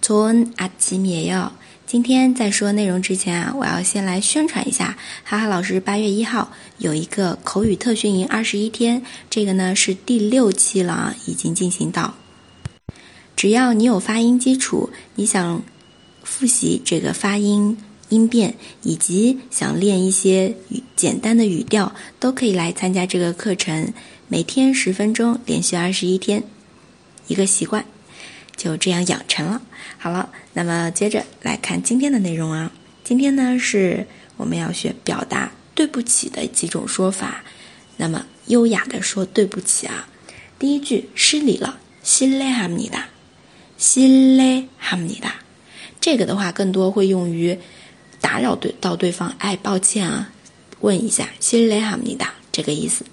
좋은 아침이에요。今天在说内容之前啊，我要先来宣传一下，哈哈老师八月一号有一个口语特训营二十一天，这个呢是第六期了啊，已经进行到。只要你有发音基础，你想复习这个发音音变，以及想练一些语简单的语调，都可以来参加这个课程。每天十分钟，连续二十一天，一个习惯。 就这样养成了。好了，那么接着来看今天的内容啊。今天呢是我们要学表达对不起的几种说法。那么优雅的说对不起啊。第一句失礼了，실례합니 다， 실례합니 다。 这个的话更多会用于打扰对到对方，哎，抱歉啊，问一下실례합니다这个意思。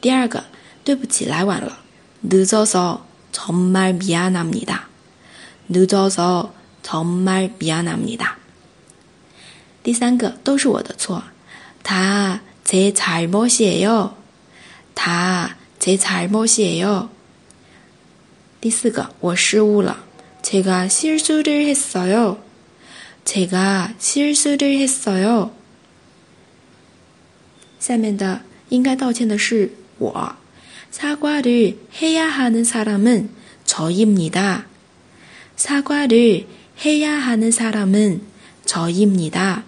第二个对不起来晚了，늦어서 정말 미안합니다. 늦어서 정말 미안합니다. 第三个都是我的错，다 제 잘못이에요. 다 제 잘못이에요. 第四个我失误了，제가 실수를 했어요. 제가 실수를 했어요. 下面的应该道歉的是我。 사과를 해야 하는 사람은 저입니다. 사과를 해야 하는 사람은 저입니다.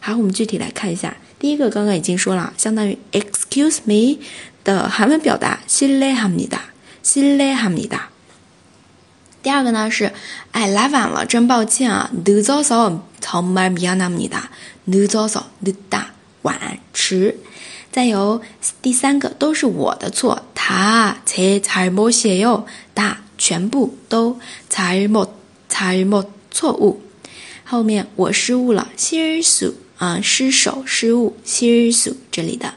好，我们具体来看一下。第一个刚刚已经说了，相当于 excuse me 的韩文表达 실례합니다. 실례합니다. 第二个呢是，哎，来晚了，真抱歉啊，늦어서정말미안합니다。늦어서，늦다，晚迟。 再有第三个都是我的错，他才才没写哟，大全部都才没才没错误。后面我失误了，失手啊，失手失误，失手这里的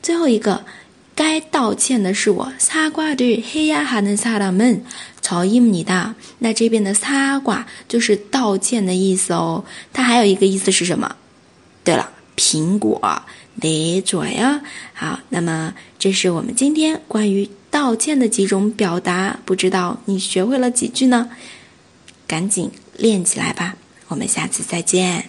最后一个该道歉的是我。擦瓜对黑呀还能擦了门，曹印你的那这边的擦瓜就是道歉的意思哦。它还有一个意思是什么？对了，苹果。得左呀，好，那么这是我们今天关于道歉的几种表达，不知道你学会了几句呢？赶紧练起来吧，我们下次再见。